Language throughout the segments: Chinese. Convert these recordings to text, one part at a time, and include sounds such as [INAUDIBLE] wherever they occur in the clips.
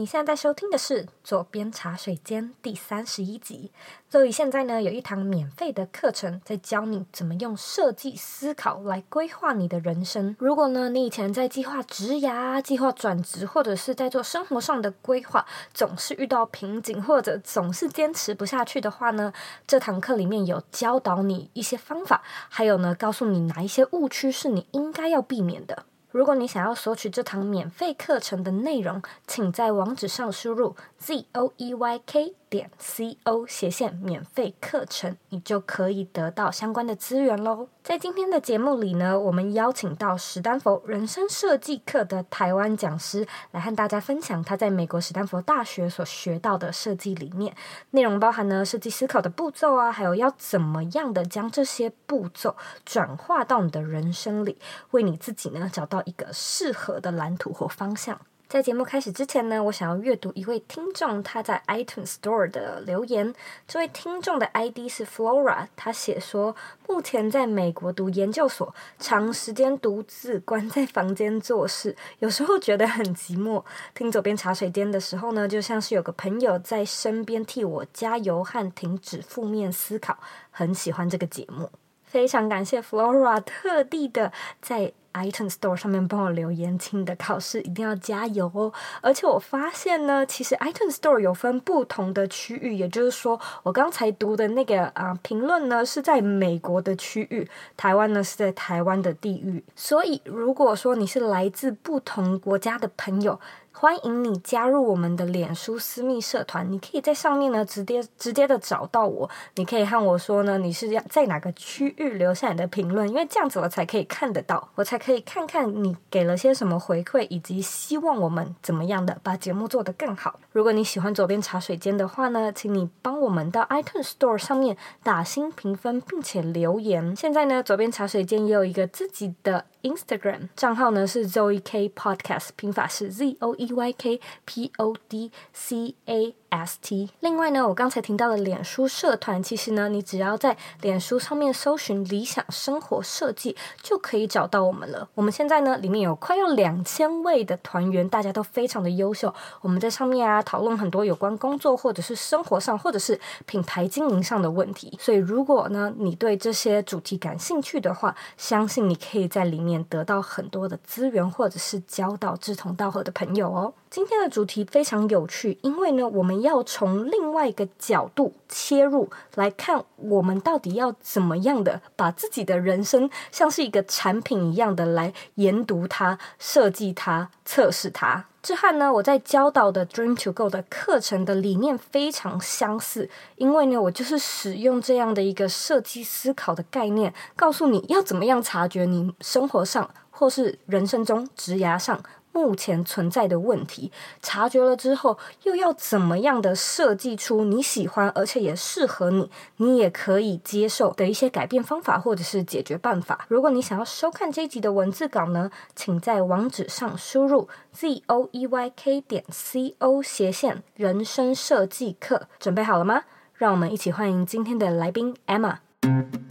你现在在收听的是《左边茶水间》第三十一集。所以现在呢，有一堂免费的课程，在教你怎么用设计思考来规划你的人生。如果呢，你以前在计划职涯、计划转职，或者是在做生活上的规划，总是遇到瓶颈，或者总是坚持不下去的话呢，这堂课里面有教导你一些方法，还有呢，告诉你哪一些误区是你应该要避免的。如果你想要索取这堂免费课程的内容，请在网址上输入 z o e y k 点 c o 斜线免费课程，你就可以得到相关的资源喽。在今天的节目里呢，我们邀请到史丹佛人生设计课的台湾讲师来和大家分享他在美国史丹佛大学所学到的设计理念，内容包含呢设计思考的步骤啊，还有要怎么样的将这些步骤转化到你的人生里，为你自己呢找到一个适合的蓝图或方向。在节目开始之前呢，我想要阅读一位听众他在 iTunes Store 的留言。这位听众的 ID 是 Flora，他写说，目前在美国读研究所，长时间独自关在房间做事，有时候觉得很寂寞。听左边茶水间的时候呢，就像是有个朋友在身边替我加油和停止负面思考，很喜欢这个节目。非常感谢 Flora 特地的在 iTunes Store 上面帮我留言，请你的考试一定要加油哦！而且我发现呢，其实 iTunes Store 有分不同的区域，也就是说，我刚才读的那个啊评论呢是在美国的区域，台湾呢是在台湾的地域。所以，如果说你是来自不同国家的朋友，欢迎你加入我们的脸书私密社团，你可以在上面呢直接直接的找到我，你可以和我说呢，你是要在哪个区域留下你的评论，因为这样子我才可以看得到，我才可以看看你给了些什么回馈，以及希望我们怎么样的把节目做得更好。如果你喜欢左边茶水间的话呢，请你帮我们到 iTunes Store 上面打星评分，并且留言。现在呢，左边茶水间也有一个自己的 Instagram 账号呢，是 Zoe K Podcast，拼法是 Z O E Y K P O D C A S T。另外呢，我刚才提到的脸书社团，其实呢，你只要在脸书上面搜寻“理想生活设计”，就可以找到我们了。我们现在呢，里面有快要两千位的团员，大家都非常的优秀。我们在上面啊，讨论很多有关工作或者是生活上，或者是品牌经营上的问题。所以，如果呢，你对这些主题感兴趣的话，相信你可以在里面。得到很多的资源，或者是交到志同道合的朋友哦。今天的主题非常有趣，因为呢，我们要从另外一个角度切入来看，我们到底要怎么样的把自己的人生像是一个产品一样的来研读它、设计它、测试它。这和呢，我在教导的 Dream to Go 的课程的理念非常相似，因为呢，我就是使用这样的一个设计思考的概念，告诉你要怎么样察觉你生活上或是人生中职涯上。目前存在的问题，察觉了之后，又要怎么样的设计出你喜欢而且也适合你，你也可以接受的一些改变方法或者是解决办法。如果你想要收看这一集的文字稿呢，请在网址上输入 z o e y k 点 c o 斜线人生设计课。准备好了吗？让我们一起欢迎今天的来宾 Emma。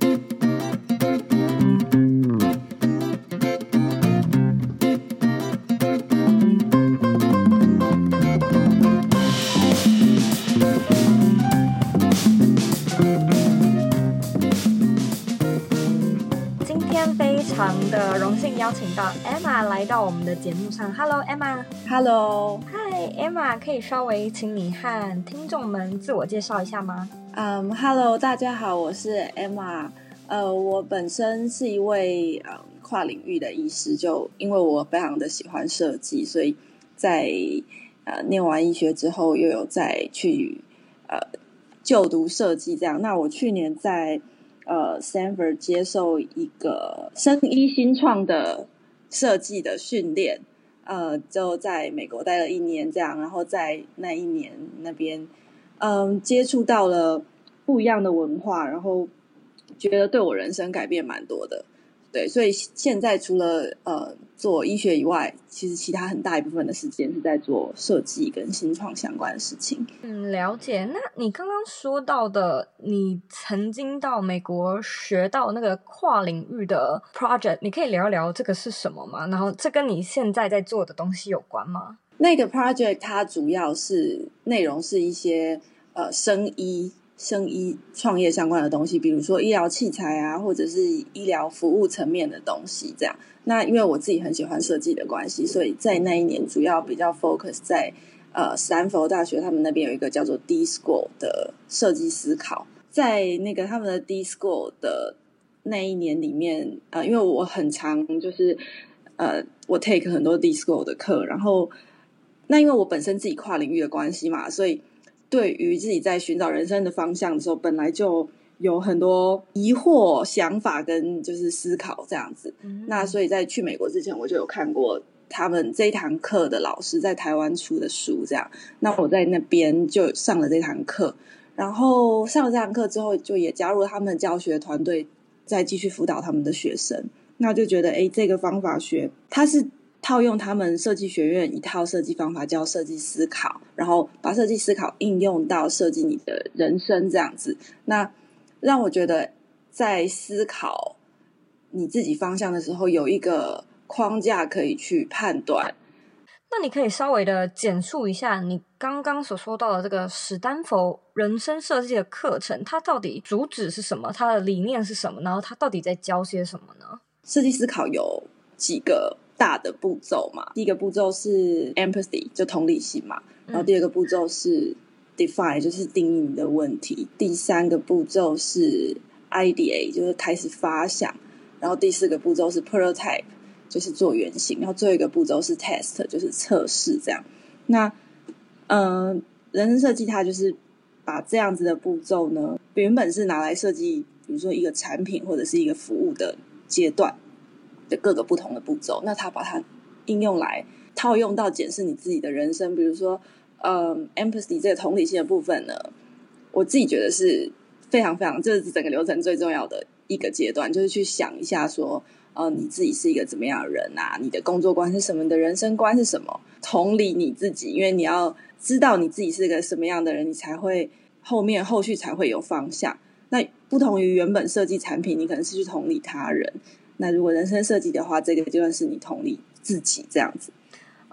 来到我们的节目上。Hello，Emma。Hello，Hi，Emma，可以稍微请你和听众们自我介绍一下吗？嗯、um,，Hello，大家好，我是 Emma。呃，我本身是一位呃、um, 跨领域的医师，就因为我非常的喜欢设计，所以在呃念完医学之后，又有再去呃就读设计这样。那我去年在呃，Stanford 接受一个生医新创的设计的训练，呃，就在美国待了一年，这样，然后在那一年那边，嗯、接触到了不一样的文化，然后觉得对我人生改变蛮多的。对，所以现在除了呃做医学以外，其实其他很大一部分的时间是在做设计跟新创相关的事情。嗯，了解。那你刚刚说到的，你曾经到美国学到那个跨领域的 project，你可以聊一聊这个是什么吗？然后这跟你现在在做的东西有关吗？那个 project 它主要是内容是一些呃生医生医创业相关的东西，比如说医疗器材啊，或者是医疗服务层面的东西这样。那因为我自己很喜欢设计的关系，所以在那一年主要比较 focus 在呃斯坦福大学他们那边有一个叫做 D School 的设计思考，在那个他们的 D School 的那一年里面，呃，因为我很常就是呃我 take 很多 D School 的课，然后那因为我本身自己跨领域的关系嘛，所以对于自己在寻找人生的方向的时候，本来就。有很多疑惑、想法跟就是思考这样子。嗯、那所以在去美国之前，我就有看过他们这一堂课的老师在台湾出的书，这样。那我在那边就上了这堂课，然后上了这堂课之后，就也加入了他们教学团队，再继续辅导他们的学生。那就觉得，哎，这个方法学，它是套用他们设计学院一套设计方法，叫设计思考，然后把设计思考应用到设计你的人生这样子。那让我觉得，在思考你自己方向的时候，有一个框架可以去判断。那你可以稍微的简述一下你刚刚所说到的这个史丹佛人生设计的课程，它到底主旨是什么？它的理念是什么？然后它到底在教些什么呢？设计思考有几个大的步骤嘛？第一个步骤是 empathy，就同理心嘛。然后第二个步骤是。Define 就是定义你的问题，第三个步骤是 idea 就是开始发想，然后第四个步骤是 Prototype，就是做原型，然后最后一个步骤是 Test，就是测试。这样，那嗯、呃，人生设计它就是把这样子的步骤呢，原本是拿来设计，比如说一个产品或者是一个服务的阶段的各个不同的步骤，那它把它应用来套用到检视你自己的人生，比如说。嗯、，empathy 这个同理心的部分呢，我自己觉得是非常非常，这是整个流程最重要的一个阶段，就是去想一下说，呃，你自己是一个怎么样的人啊？你的工作观是什么？你的人生观是什么？同理你自己，因为你要知道你自己是个什么样的人，你才会后面后续才会有方向。那不同于原本设计产品，你可能是去同理他人。那如果人生设计的话，这个就算是你同理自己这样子。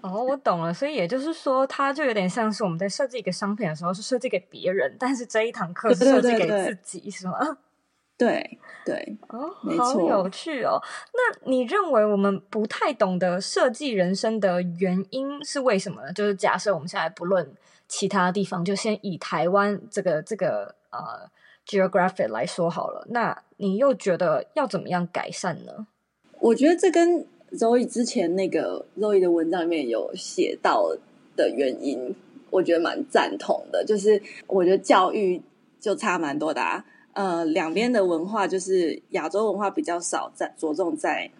哦，我懂了，所以也就是说，它就有点像是我们在设计一个商品的时候是设计给别人，但是这一堂课是设计给自己，对对对对，是吗？对对，哦，没错。好有趣哦。那你认为我们不太懂得设计人生的原因是为什么呢？就是假设我们现在不论其他地方，就先以台湾这个这个呃 geographic 来说好了。那你又觉得要怎么样改善呢？我觉得这跟 Zoe 之前那个 Zoe 的文章里面有写到的原因，我觉得蛮赞同的。就是我觉得教育就差蛮多的啊，呃，两边的文化就是亚洲文化比较少在着重在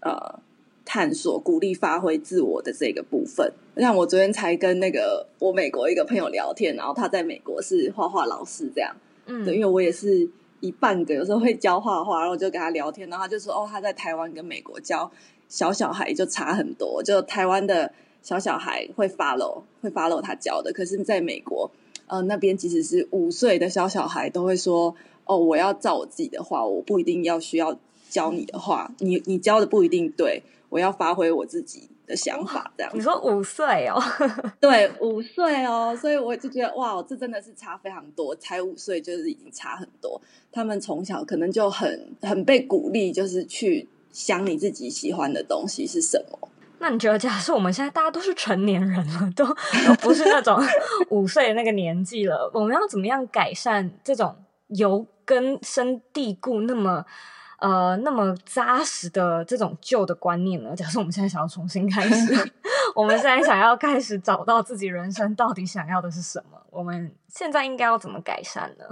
呃探索、鼓励发挥自我的这个部分。像我昨天才跟那个我美国一个朋友聊天，然后他在美国是画画老师，这样，嗯，对，因为我也是一半个，有时候会教画画，然后我就跟他聊天，然后他就说，哦，他在台湾跟美国教。小小孩就差很多，就台湾的小小孩会 follow 会 follow 他教的，可是在美国，呃，那边即使是五岁的小小孩都会说，哦，我要照我自己的画，我不一定要需要教你的话，你你教的不一定对，我要发挥我自己的想法，这样。你说五岁哦？[LAUGHS] 对，五岁哦，所以我就觉得哇，这真的是差非常多，才五岁就是已经差很多，他们从小可能就很很被鼓励，就是去。想你自己喜欢的东西是什么？那你觉得，假设我们现在大家都是成年人了，都都不是那种 [LAUGHS] 五岁的那个年纪了，我们要怎么样改善这种由根深蒂固、那么呃那么扎实的这种旧的观念呢？假设我们现在想要重新开始，[LAUGHS] 我们现在想要开始找到自己人生到底想要的是什么？我们现在应该要怎么改善呢？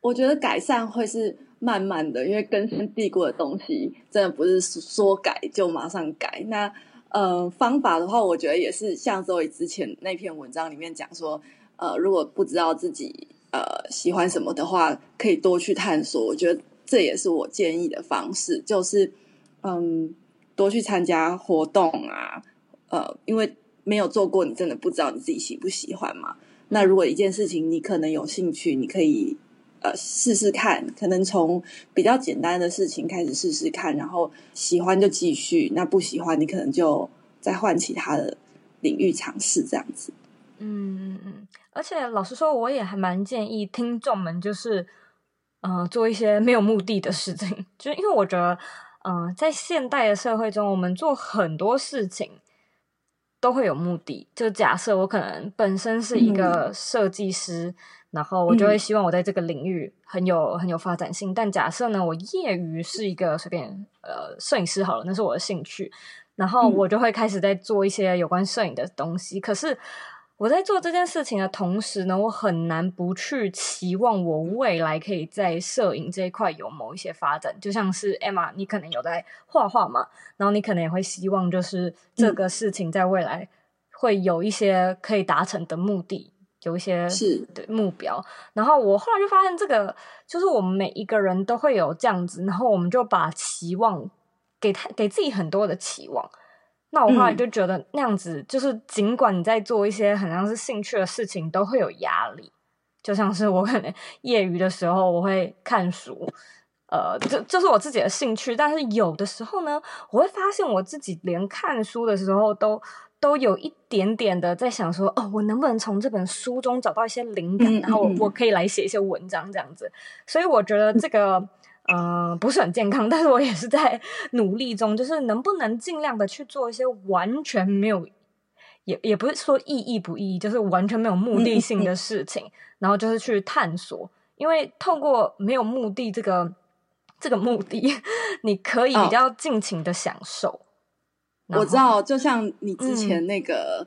我觉得改善会是。慢慢的，因为根深蒂固的东西，真的不是说改就马上改。那呃，方法的话，我觉得也是像 Zoe 之前那篇文章里面讲说，呃，如果不知道自己呃喜欢什么的话，可以多去探索。我觉得这也是我建议的方式，就是嗯，多去参加活动啊，呃，因为没有做过，你真的不知道你自己喜不喜欢嘛。那如果一件事情你可能有兴趣，你可以。呃，试试看，可能从比较简单的事情开始试试看，然后喜欢就继续，那不喜欢你可能就再换其他的领域尝试这样子。嗯嗯嗯，而且老实说，我也还蛮建议听众们就是，呃，做一些没有目的的事情，[LAUGHS] 就是因为我觉得，嗯、呃，在现代的社会中，我们做很多事情都会有目的。就假设我可能本身是一个设计师，嗯、然后我就会希望我在这个领域很有很有发展性。但假设呢，我业余是一个随便呃摄影师好了，那是我的兴趣，然后我就会开始在做一些有关摄影的东西。可是我在做这件事情的同时呢，我很难不去期望我未来可以在摄影这一块有某一些发展。就像是 Emma，你可能有在画画嘛，然后你可能也会希望就是这个事情在未来会有一些可以达成的目的，有一些是对目标。然后我后来就发现，这个就是我们每一个人都会有这样子，然后我们就把期望给他给自己很多的期望。那我后来就觉得那样子，就是尽管你在做一些很像是兴趣的事情，都会有压力。就像是我可能 [LAUGHS] 业余的时候，我会看书，呃，这这是我自己的兴趣。但是有的时候呢，我会发现我自己连看书的时候都都有一点点的在想说，哦，我能不能从这本书中找到一些灵感，然后我我可以来写一些文章这样子。所以我觉得这个。嗯、呃，不是很健康，[LAUGHS] 但是我也是在努力中，就是能不能尽量的去做一些完全没有，也也不是说意义不意义，就是完全没有目的性的事情，然后就是去探索，因为透过没有目的这个这个目的，[LAUGHS] 你可以比较尽情的享受。哦、我知道，就像你之前那个，嗯、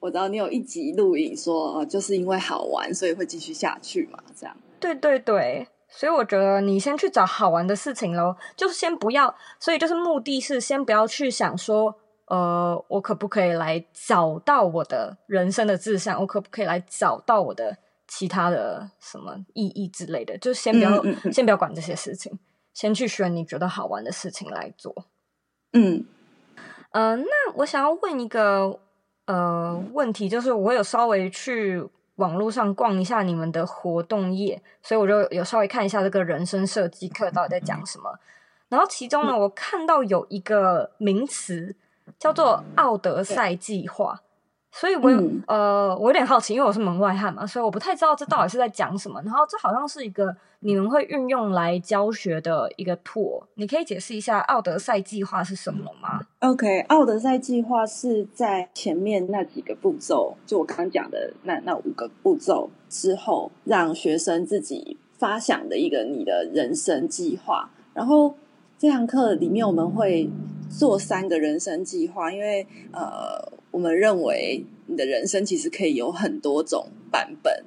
我知道你有一集录影说，就是因为好玩，所以会继续下去嘛，这样。对对对。所以我觉得你先去找好玩的事情喽，就是先不要，所以就是目的是先不要去想说，呃，我可不可以来找到我的人生的志向，我可不可以来找到我的其他的什么意义之类的，就先不要，嗯嗯嗯，先不要管这些事情，先去选你觉得好玩的事情来做。嗯，呃，那我想要问一个呃问题，就是我有稍微去。网络上逛一下你们的活动页，所以我就有稍微看一下这个人生设计课到底在讲什么。然后其中呢，我看到有一个名词叫做“奥德赛计划”。所以我有，嗯、呃，我有点好奇，因为我是门外汉嘛，所以我不太知道这到底是在讲什么。然后这好像是一个你们会运用来教学的一个 tool，你可以解释一下奥德赛计划是什么吗？OK，奥德赛计划是在前面那几个步骤，就我刚刚讲的那那五个步骤之后，让学生自己发想的一个你的人生计划。然后这堂课里面我们会做三个人生计划，因为呃。我们认为你的人生其实可以有很多种版本，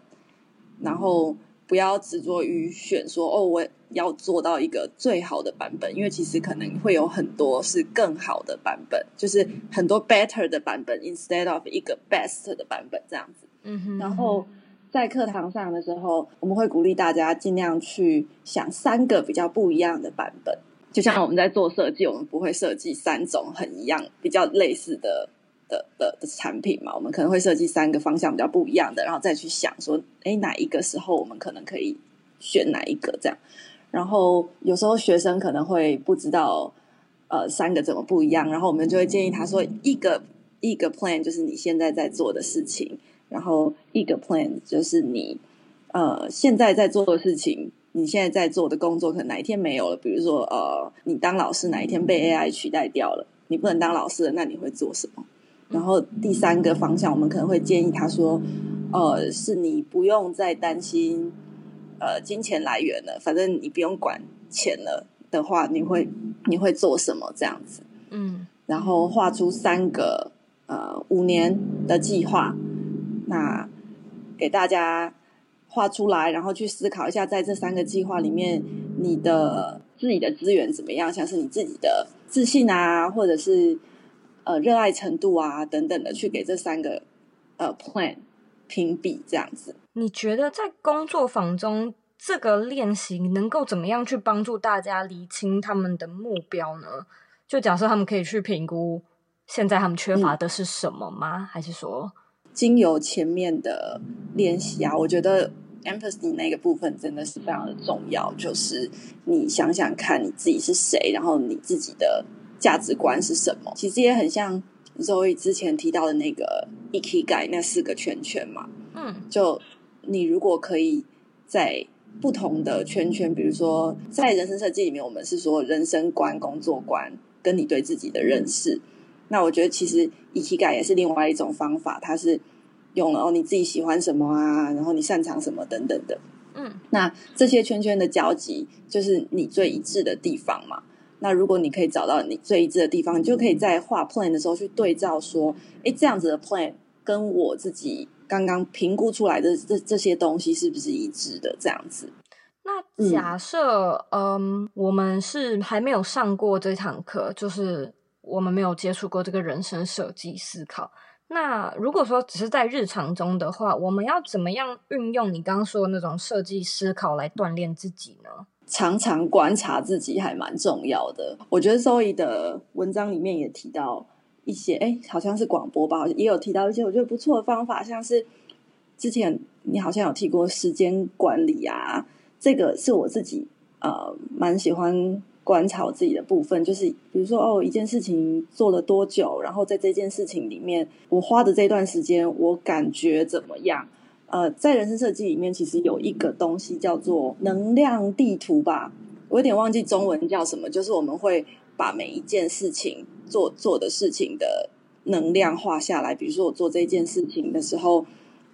然后不要执着于选说哦，我要做到一个最好的版本，因为其实可能会有很多是更好的版本，就是很多 better 的版本，instead of 一个 best 的版本这样子。嗯哼。然后在课堂上的时候，我们会鼓励大家尽量去想三个比较不一样的版本，就像我们在做设计，我们不会设计三种很一样、比较类似的。的的的产品嘛，我们可能会设计三个方向比较不一样的，然后再去想说，哎，哪一个时候我们可能可以选哪一个这样。然后有时候学生可能会不知道，呃，三个怎么不一样，然后我们就会建议他说，一个一个 plan 就是你现在在做的事情，然后一个 plan 就是你呃现在在做的事情，你现在在做的工作可能哪一天没有了，比如说呃，你当老师哪一天被 AI 取代掉了，你不能当老师了，那你会做什么？然后第三个方向，我们可能会建议他说：“呃，是你不用再担心呃金钱来源了，反正你不用管钱了的话，你会你会做什么？这样子，嗯，然后画出三个呃五年的计划，那给大家画出来，然后去思考一下，在这三个计划里面，你的自己的资源怎么样？像是你自己的自信啊，或者是。”呃，热爱程度啊，等等的，去给这三个呃 plan 评比，这样子。你觉得在工作坊中，这个练习能够怎么样去帮助大家厘清他们的目标呢？就假设他们可以去评估现在他们缺乏的是什么吗？嗯、还是说，经由前面的练习啊，我觉得 empathy 那个部分真的是非常的重要。就是你想想看你自己是谁，然后你自己的。价值观是什么？其实也很像 Zoe 之前提到的那个 Ikigai 那四个圈圈嘛。嗯，就你如果可以在不同的圈圈，比如说在人生设计里面，我们是说人生观、工作观跟你对自己的认识。那我觉得其实 Ikigai 也是另外一种方法，它是用了哦你自己喜欢什么啊，然后你擅长什么等等的。嗯，那这些圈圈的交集就是你最一致的地方嘛。那如果你可以找到你最一致的地方，你就可以在画 plan 的时候去对照说，哎，这样子的 plan 跟我自己刚刚评估出来的这这些东西是不是一致的？这样子。那假设，嗯，嗯，我们是还没有上过这堂课，就是我们没有接触过这个人生设计思考。那如果说只是在日常中的话，我们要怎么样运用你刚刚说的那种设计思考来锻炼自己呢？常常观察自己还蛮重要的。我觉得 Zoe 的文章里面也提到一些，哎，好像是广播吧，也有提到一些我觉得不错的方法，像是之前你好像有提过时间管理啊，这个是我自己呃蛮喜欢。观察我自己的部分，就是比如说哦，一件事情做了多久，然后在这件事情里面，我花的这段时间，我感觉怎么样？呃，在人生设计里面，其实有一个东西叫做能量地图吧，我有点忘记中文叫什么，就是我们会把每一件事情做做的事情的能量画下来。比如说我做这件事情的时候，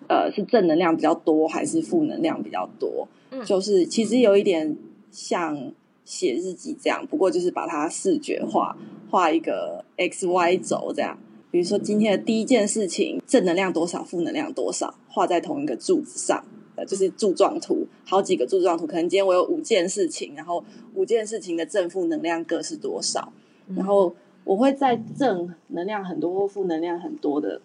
呃，是正能量比较多还是负能量比较多？嗯，就是其实有一点像。写日记这样，不过就是把它视觉化，画一个 X Y 轴这样。比如说今天的第一件事情，正能量多少，负能量多少，画在同一个柱子上，呃，就是柱状图，好几个柱状图。可能今天我有五件事情，然后五件事情的正负能量各是多少？然后我会在正能量很多或负能量很多的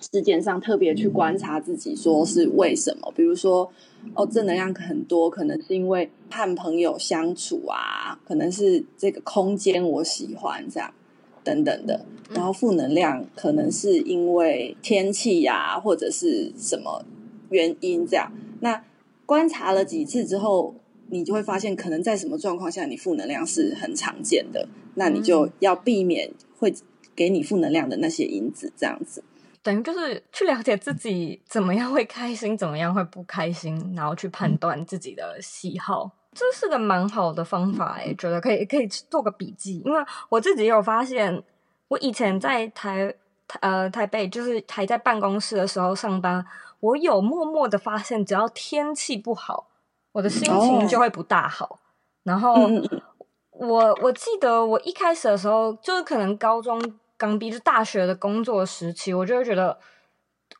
事件上特别去观察自己，说是为什么？比如说。哦，正能量很多，可能是因为和朋友相处啊，可能是这个空间我喜欢这样等等的。然后负能量可能是因为天气呀、啊，或者是什么原因这样。那观察了几次之后，你就会发现，可能在什么状况下你负能量是很常见的，那你就要避免会给你负能量的那些因子，这样子。等于就是去了解自己怎么样会开心，怎么样会不开心，然后去判断自己的喜好，这是个蛮好的方法诶，觉得可以可以做个笔记，因为我自己有发现，我以前在台呃台北，就是还在办公室的时候上班，我有默默的发现，只要天气不好，我的心情就会不大好。Oh. 然后我我记得我一开始的时候，就是可能高中。刚毕就大学的工作时期，我就会觉得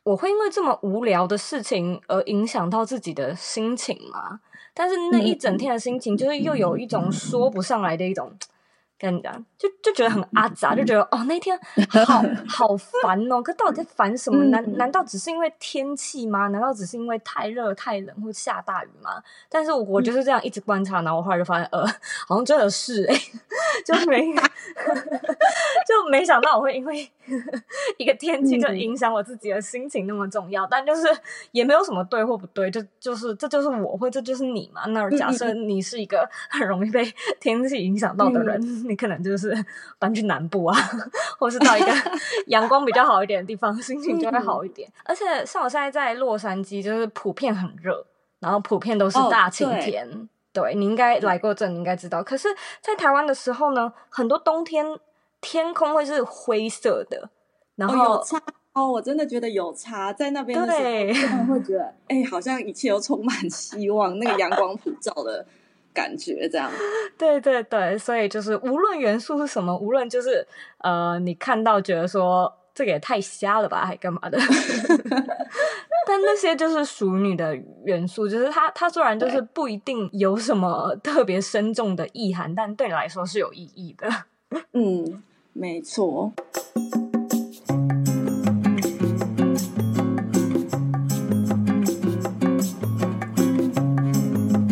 我会因为这么无聊的事情而影响到自己的心情嘛？但是那一整天的心情，就是又有一种说不上来的一种。跟你讲，就就觉得很阿杂，就觉得哦，那天好 [LAUGHS] 好烦哦。可到底在烦什么？难难道只是因为天气吗？难道只是因为太热、太冷或下大雨吗？但是我我就是这样一直观察，然后我后来就发现，呃，好像真的是哎，就没 [LAUGHS] 就没想到我会因为一个天气就影响我自己的心情那么重要。但就是也没有什么对或不对，就就是这就是我，或这就是你嘛。那假设你是一个很容易被天气影响到的人。[LAUGHS] 你可能就是搬去南部啊，或是到一个阳光比较好一点的地方，心情就会好一点。而且像我现在在洛杉矶，就是普遍很热，然后普遍都是大晴天。Oh, 对，你应该来过这，你应该知道。可是，在台湾的时候呢，很多冬天天空会是灰色的，然后、oh, 有差哦，我真的觉得有差。在那边的时候，会觉得哎、欸，好像一切都充满希望，那个阳光普照的。感觉这样，[LAUGHS] 对对对，所以就是无论元素是什么，无论就是呃，你看到觉得说这个也太瞎了吧，还干嘛的？[LAUGHS] 但那些就是属于你的元素，就是它它虽然就是不一定有什么特别深重的意涵，但对你来说是有意义的。[LAUGHS] 嗯，没错。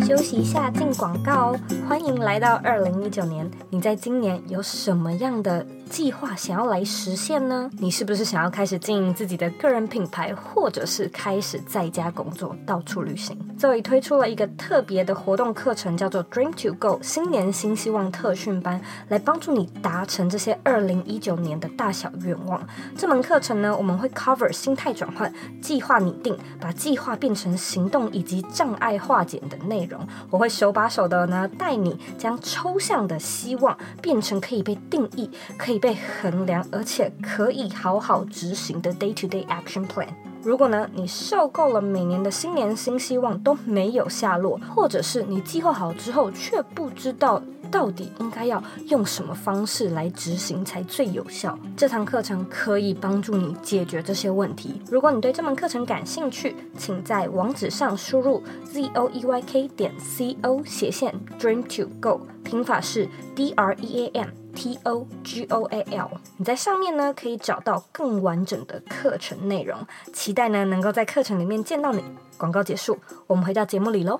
休息一下，进广告哦。欢迎来到二零一九年，你在今年有什么样的计划想要来实现呢？你是不是想要开始经营自己的个人品牌，或者是开始在家工作，到处旅行？Zoe 推出了一个特别的活动课程，叫做 Dream to Go 新年新希望特训班，来帮助你达成这些二零一九年的大小愿望。这门课程呢，我们会 cover 心态转换、计划拟定、把计划变成行动以及障碍化解的内容。我会手把手的呢，带你将抽象的希望变成可以被定义、可以被衡量，而且可以好好执行的 day-to-day action plan。如果呢，你受够了每年的新年新希望都没有下落，或者是你计划好之后却不知道到底应该要用什么方式来执行才最有效，这堂课程可以帮助你解决这些问题。如果你对这门课程感兴趣，请在网址上输入 z o e y k 点 c o 斜线 dream to go，拼法是 d r e a m。T O G O A L，你在上面呢可以找到更完整的课程内容，期待呢能够在课程里面见到你。广告结束，我们回到节目里喽。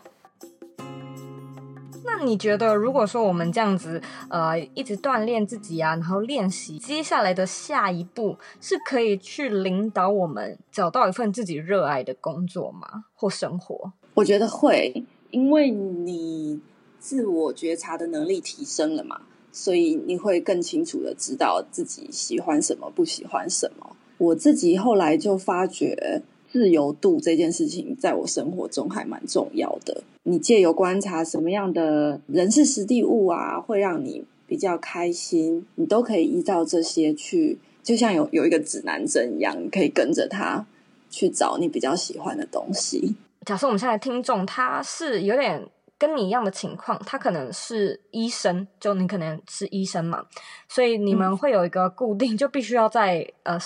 那你觉得，如果说我们这样子，呃，一直锻炼自己啊，然后练习，接下来的下一步是可以去领导我们找到一份自己热爱的工作吗？或生活？我觉得会，因为你自我觉察的能力提升了嘛。所以你会更清楚的知道自己喜欢什么，不喜欢什么。我自己后来就发觉，自由度这件事情在我生活中还蛮重要的。你借由观察什么样的人事实地物啊，会让你比较开心，你都可以依照这些去，就像有有一个指南针一样，你可以跟着它去找你比较喜欢的东西。假设我们现在听众他是有点。跟你一样的情况，他可能是医生，就你可能是医生嘛，所以你们会有一个固定，就必须要在呃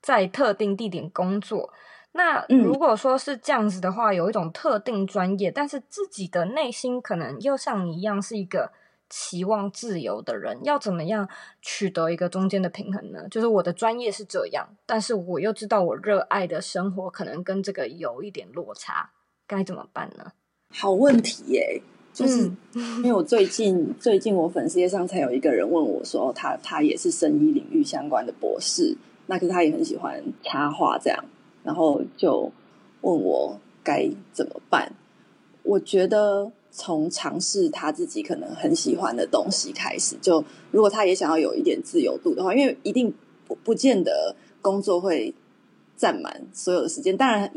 在特定地点工作。那如果说是这样子的话，有一种特定专业，但是自己的内心可能又像你一样是一个期望自由的人，要怎么样取得一个中间的平衡呢？就是我的专业是这样，但是我又知道我热爱的生活可能跟这个有一点落差，该怎么办呢？好问题耶，就是因为我最近 [LAUGHS] 最近我粉丝页上才有一个人问我说，他他也是生医领域相关的博士，那可是他也很喜欢插画这样，然后就问我该怎么办。我觉得从尝试他自己可能很喜欢的东西开始，就如果他也想要有一点自由度的话，因为一定不不见得工作会占满所有的时间，当然。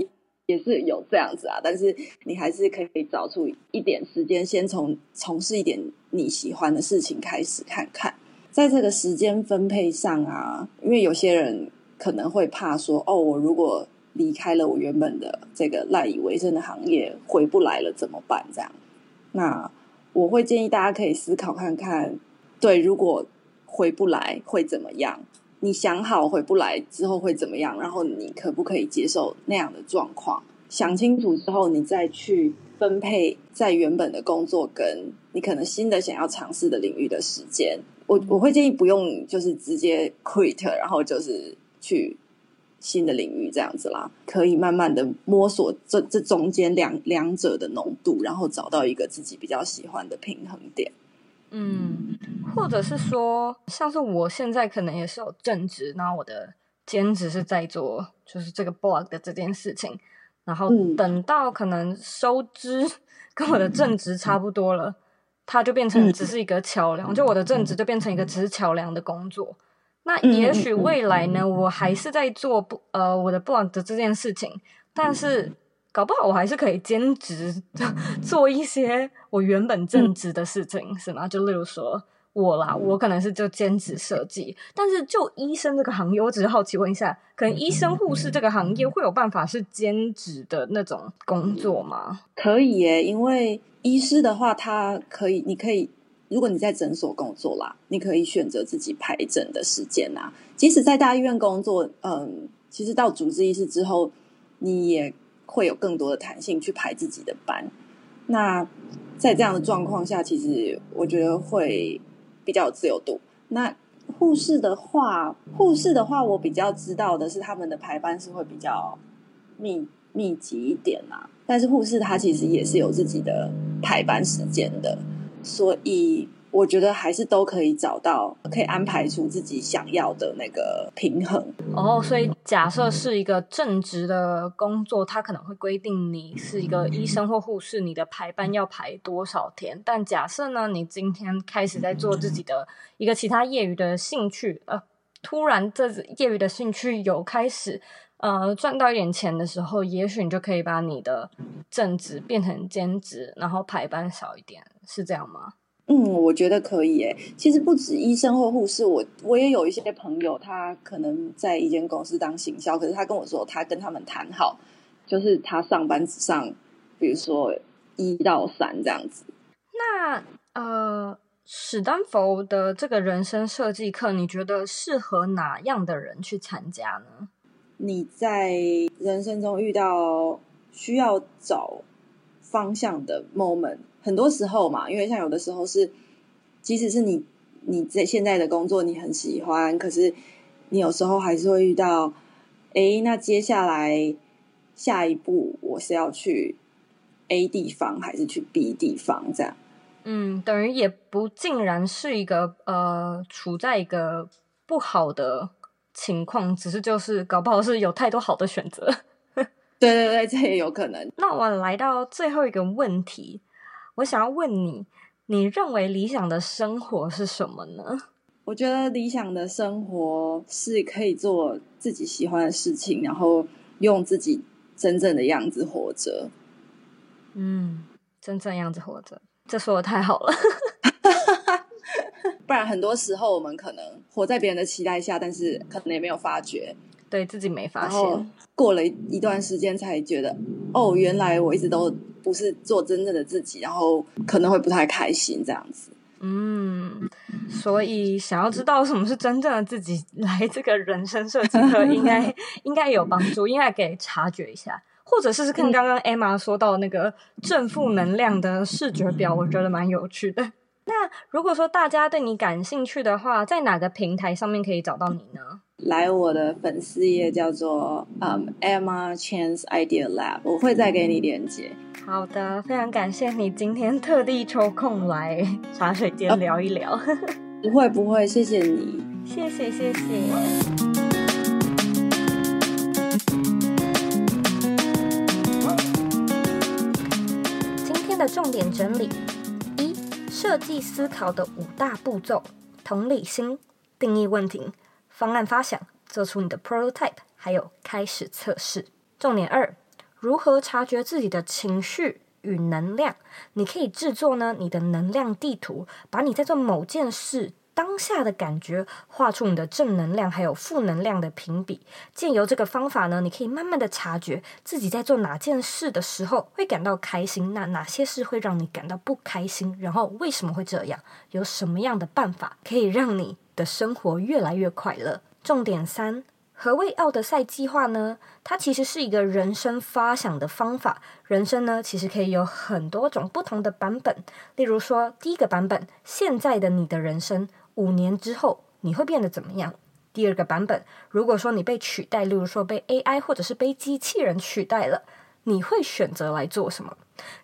也是有这样子啊，但是你还是可以找出一点时间，先从从事一点你喜欢的事情开始看看。在这个时间分配上啊，因为有些人可能会怕说，哦，我如果离开了我原本的这个赖以为生的行业，回不来了怎么办？这样，那我会建议大家可以思考看看，对，如果回不来会怎么样？你想好回不来之后会怎么样？然后你可不可以接受那样的状况？想清楚之后，你再去分配在原本的工作跟你可能新的想要尝试的领域的时间。我我会建议不用就是直接 quit，然后就是去新的领域这样子啦。可以慢慢的摸索这这中间两两者的浓度，然后找到一个自己比较喜欢的平衡点。嗯，或者是说，像是我现在可能也是有正职，然后我的兼职是在做就是这个 blog 的这件事情，然后等到可能收支跟我的正职差不多了，它就变成只是一个桥梁，就我的正职就变成一个只是桥梁的工作。那也许未来呢，我还是在做不呃我的 blog 的这件事情，但是。搞不好我还是可以兼职做一些我原本正职的事情，嗯、是吗？就例如说我啦，我可能是就兼职设计，但是就医生这个行业，我只是好奇问一下，可能医生护士这个行业会有办法是兼职的那种工作吗？可以耶，因为医师的话，他可以，你可以，如果你在诊所工作啦，你可以选择自己排诊的时间呐。即使在大医院工作，嗯，其实到主治医师之后，你也。会有更多的弹性去排自己的班。那在这样的状况下，其实我觉得会比较有自由度。那护士的话，护士的话，我比较知道的是他们的排班是会比较密密集一点啦、但是护士他其实也是有自己的排班时间的，所以我觉得还是都可以找到，可以安排出自己想要的那个平衡。哦，所以假设是一个正职的工作，它可能会规定你是一个医生或护士，你的排班要排多少天。但假设呢，你今天开始在做自己的一个其他业余的兴趣，呃，突然这业余的兴趣有开始呃赚到一点钱的时候，也许你就可以把你的正职变成兼职，然后排班少一点，是这样吗？嗯，我觉得可以诶。其实不止医生或护士，我我也有一些朋友，他可能在一间公司当行销，可是他跟我说，他跟他们谈好，就是他上班只上，比如说一到三这样子。那呃，史丹佛的这个人生设计课，你觉得适合哪样的人去参加呢？你在人生中遇到需要找方向的 moment。很多时候嘛，因为像有的时候是，即使是你你在现在的工作你很喜欢，可是你有时候还是会遇到，诶，那接下来下一步我是要去 A 地方还是去 B 地方这样？嗯，等于也不尽然是一个呃处在一个不好的情况，只是就是搞不好是有太多好的选择。对对对，这也有可能。那我来到最后一个问题。我想要问你，你认为理想的生活是什么呢？我觉得理想的生活是可以做自己喜欢的事情，然后用自己真正的样子活着。嗯，真正样子活着，这说的太好了。[LAUGHS] 不然很多时候我们可能活在别人的期待下，但是可能也没有发觉，对自己没发现。过了一段时间才觉得，哦，原来我一直都。不是做真正的自己，然后可能会不太开心这样子。嗯，所以想要知道什么是真正的自己，来这个人生设计课应该 [LAUGHS] 应该有帮助，应该可以察觉一下，或者试试看刚刚 Emma 说到那个正负能量的视觉表，我觉得蛮有趣的。那如果说大家对你感兴趣的话，在哪个平台上面可以找到你呢？来我的粉丝页叫做嗯、um, Emma Chance Idea Lab，我会再给你连接。好的，非常感谢你今天特地抽空来茶水间聊一聊。[LAUGHS] 不会不会，谢谢你，谢谢谢谢。今天的重点整理：一、设计思考的五大步骤：同理心、定义问题。方案发想，做出你的 prototype，还有开始测试。重点二：如何察觉自己的情绪与能量？你可以制作呢你的能量地图，把你在做某件事当下的感觉画出你的正能量还有负能量的评比。借由这个方法呢，你可以慢慢的察觉自己在做哪件事的时候会感到开心，那哪些事会让你感到不开心？然后为什么会这样？有什么样的办法可以让你的生活越来越快乐。重点三，何谓奥德赛计划呢？它其实是一个人生发想的方法。人生呢，其实可以有很多种不同的版本。例如说，第一个版本，现在的你的人生，五年之后你会变得怎么样？第二个版本，如果说你被取代，例如说被 AI 或者是被机器人取代了，你会选择来做什么？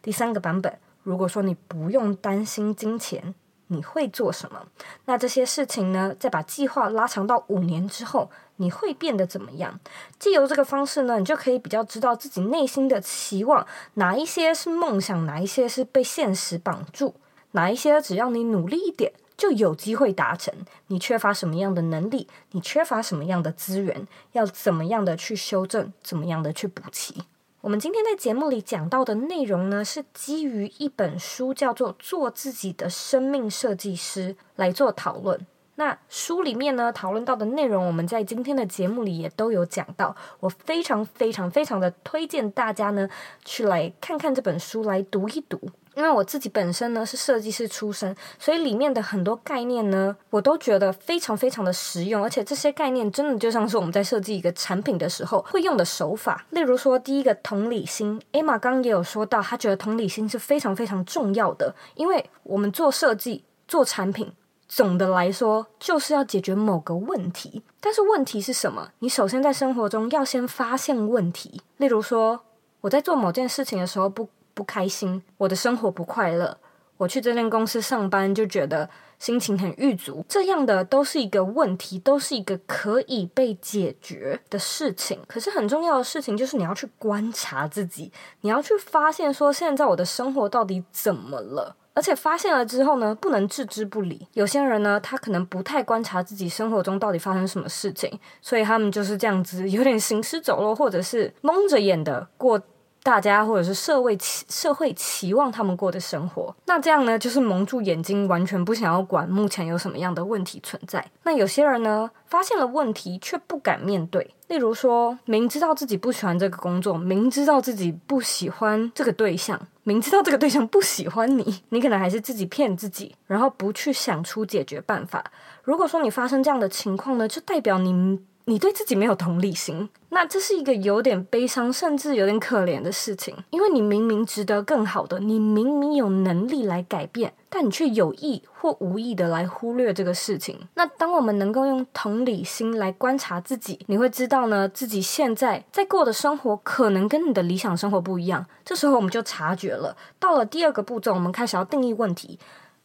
第三个版本，如果说你不用担心金钱。你会做什么？那这些事情呢？再把计划拉长到五年之后，你会变得怎么样？借由这个方式呢，你就可以比较知道自己内心的期望，哪一些是梦想，哪一些是被现实绑住，哪一些只要你努力一点就有机会达成。你缺乏什么样的能力？你缺乏什么样的资源？要怎么样的去修正？怎么样的去补齐？我们今天在节目里讲到的内容呢，是基于一本书叫做《做自己的生命设计师》来做讨论。那书里面呢，讨论到的内容，我们在今天的节目里也都有讲到。我非常非常非常的推荐大家呢，去来看看这本书，来读一读。因为我自己本身呢是设计师出身，所以里面的很多概念呢，我都觉得非常非常的实用，而且这些概念真的就像是我们在设计一个产品的时候会用的手法。例如说，第一个同理心，Emma 刚也有说到，她觉得同理心是非常非常重要的，因为我们做设计、做产品，总的来说就是要解决某个问题。但是问题是什么？你首先在生活中要先发现问题。例如说，我在做某件事情的时候。不不开心，我的生活不快乐，我我去这间公司上班就觉得心情很郁卒，这样的都是一个问题，都是一个可以被解决的事情。可是很重要的事情就是你要去观察自己，你要去发现说现在我的生活到底怎么了。而且发现了之后呢，不能置之不理。有些人呢，他可能不太观察自己生活中到底发生什么事情，所以他们就是这样子，有点行尸走肉，或者是蒙着眼的过大家或者是社会期社会期望他们过的生活。那这样呢，就是蒙住眼睛，完全不想要管目前有什么样的问题存在。那有些人呢，发现了问题却不敢面对。例如说，明知道自己不喜欢这个工作，明知道自己不喜欢这个对象，明知道这个对象不喜欢你，你可能还是自己骗自己，然后不去想出解决办法。如果说你发生这样的情况呢，就代表你你对自己没有同理心。那这是一个有点悲伤，甚至有点可怜的事情，因为你明明值得更好的，你明明有能力来改变，但你却有意或无意的来忽略这个事情。那当我们能够用同理心来观察自己，你会知道呢，自己现在在过的生活可能跟你的理想生活不一样。这时候我们就察觉了。到了第二个步骤，我们开始要定义问题，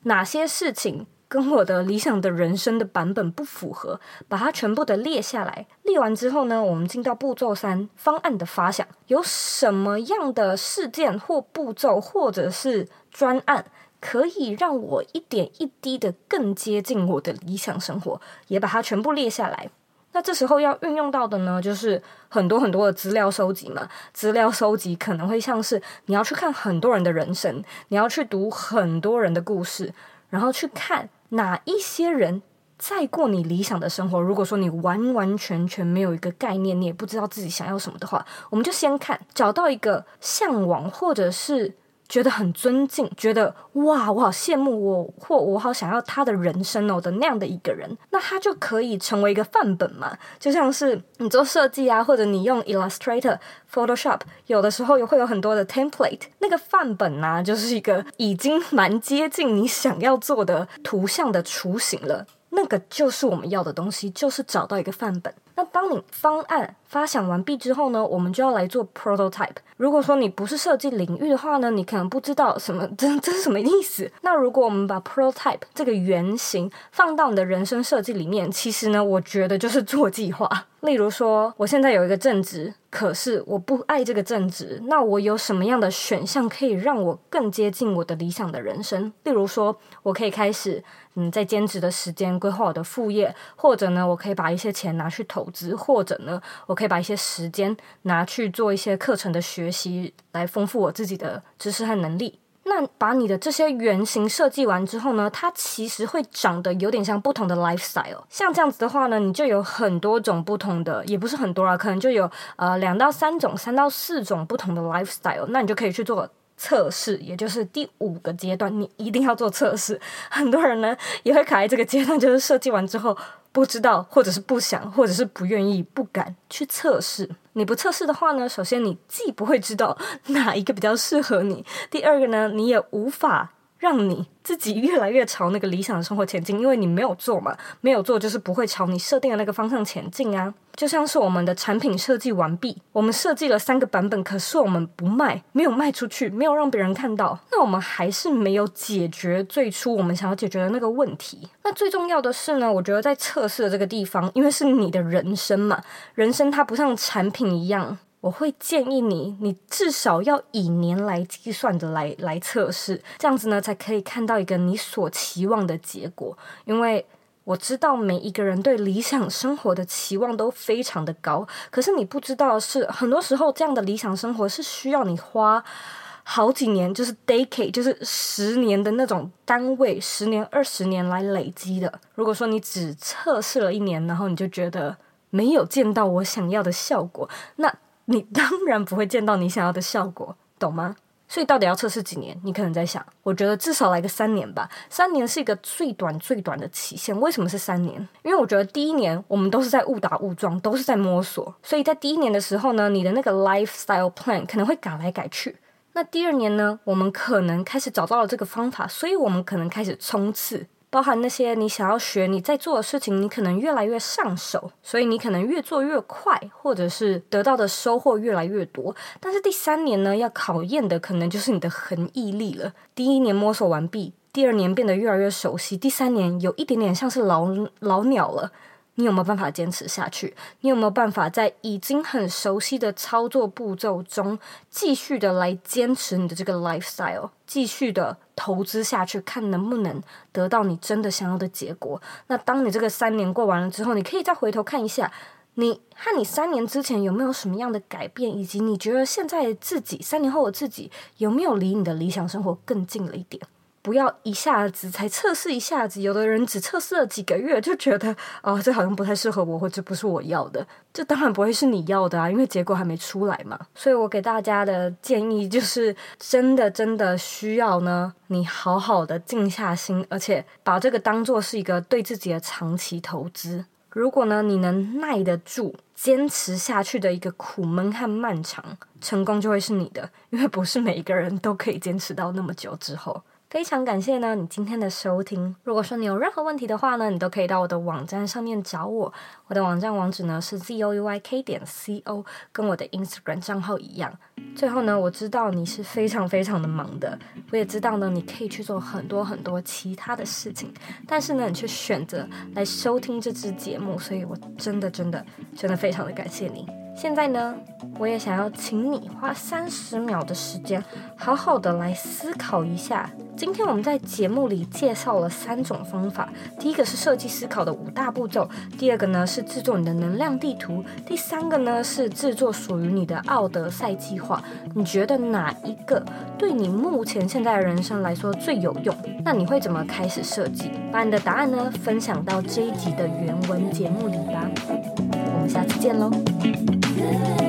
哪些事情跟我的理想的人生的版本不符合，把它全部的列下来。列完之后呢，我们进到步骤三，方案的发想。有什么样的事件或步骤，或者是专案，可以让我一点一滴的更接近我的理想生活？也把它全部列下来。那这时候要运用到的呢，就是很多很多的资料收集嘛。资料收集可能会像是你要去看很多人的人生，你要去读很多人的故事，然后去看。哪一些人在过你理想的生活？如果说你完完全全没有一个概念，你也不知道自己想要什么的话，我们就先看，找到一个向往或者是。觉得很尊敬，觉得哇，我好羡慕我，或我好想要他的人生哦的那样的一个人，那他就可以成为一个范本嘛。就像是你做设计啊，或者你用 Illustrator、Photoshop，有的时候也会有很多的 template，那个范本呢，就是一个已经蛮接近你想要做的图像的雏形了。那个就是我们要的东西，就是找到一个范本。那当你方案发想完毕之后呢，我们就要来做 prototype。如果说你不是设计领域的话呢，你可能不知道什么这 [LAUGHS] 这是什么意思。那如果我们把 prototype 这个原型放到你的人生设计里面，其实呢，我觉得就是做计划。例如说，我现在有一个正职，可是我不爱这个正职，那我有什么样的选项可以让我更接近我的理想的人生？例如说，我可以开始嗯，在兼职的时间规划我的副业，或者呢，我可以把一些钱拿去投资，或者呢，我可以把一些时间拿去做一些课程的学习，来丰富我自己的知识和能力。那把你的这些原型设计完之后呢，它其实会长得有点像不同的 lifestyle。像这样子的话呢，你就有很多种不同的，也不是很多啊，可能就有呃两到三种、三到四种不同的 lifestyle。那你就可以去做测试，也就是第五个阶段，你一定要做测试。很多人呢也会卡在这个阶段，就是设计完之后。不知道，或者是不想，或者是不愿意、不敢去测试。你不测试的话呢，首先你既不会知道 [LAUGHS] 哪一个比较适合你，第二个呢，你也无法让你自己越来越朝那个理想的生活前进，因为你没有做嘛，没有做就是不会朝你设定的那个方向前进啊。就像是我们的产品设计完毕，我们设计了三个版本，可是我们不卖，没有卖出去，没有让别人看到，那我们还是没有解决最初我们想要解决的那个问题。那最重要的是呢，我觉得在测试的这个地方，因为是你的人生嘛，人生它不像产品一样，我会建议你，你至少要以年来计算的来来测试，这样子呢才可以看到一个你所期望的结果，因为。我知道每一个人对理想生活的期望都非常的高，可是你不知道的是，很多时候这样的理想生活是需要你花好几年，就是 decade，就是十年的那种单位，十年、二十年来累积的。如果说你只测试了一年，然后你就觉得没有见到我想要的效果，那你当然不会见到你想要的效果，懂吗？所以到底要测试几年？你可能在想，我觉得至少来个三年吧。三年是一个最短最短的期限。为什么是三年？因为我觉得第一年我们都是在误打误撞，都是在摸索。所以在第一年的时候呢，你的那个 lifestyle plan 可能会改来改去。那第二年呢，我们可能开始找到了这个方法，所以我们可能开始冲刺。包含那些你想要学、你在做的事情，你可能越来越上手，所以你可能越做越快，或者是得到的收获越来越多。但是第三年呢，要考验的可能就是你的恒毅力了。第一年摸索完毕，第二年变得越来越熟悉，第三年有一点点像是老老鸟了。你有没有办法坚持下去？你有没有办法在已经很熟悉的操作步骤中，继续的来坚持你的这个 lifestyle，继续的投资下去，看能不能得到你真的想要的结果？那当你这个三年过完了之后，你可以再回头看一下，你和你三年之前有没有什么样的改变，以及你觉得现在自己三年后的自己有没有离你的理想生活更近了一点？不要一下子才测试一下子，有的人只测试了几个月就觉得哦，这好像不太适合我，或者不是我要的。这当然不会是你要的啊，因为结果还没出来嘛。[LAUGHS] 所以我给大家的建议就是，真的真的需要呢，你好好的静下心，而且把这个当做是一个对自己的长期投资。如果呢，你能耐得住坚持下去的一个苦闷和漫长，成功就会是你的，因为不是每一个人都可以坚持到那么久之后。非常感谢呢，你今天的收听。如果说你有任何问题的话呢，你都可以到我的网站上面找我。我的网站网址呢是 zouyk 点 co，跟我的 Instagram 账号一样。最后呢，我知道你是非常非常的忙的，我也知道呢，你可以去做很多很多其他的事情，但是呢，你却选择来收听这支节目，所以我真的真的真的非常的感谢你。现在呢，我也想要请你花三十秒的时间，好好的来思考一下。今天我们在节目里介绍了三种方法，第一个是设计思考的五大步骤，第二个呢是制作你的能量地图，第三个呢是制作属于你的奥德赛计划。你觉得哪一个对你目前现在的人生来说最有用？那你会怎么开始设计？把你的答案呢分享到这一集的原文节目里吧。我们下次见喽。Ooh.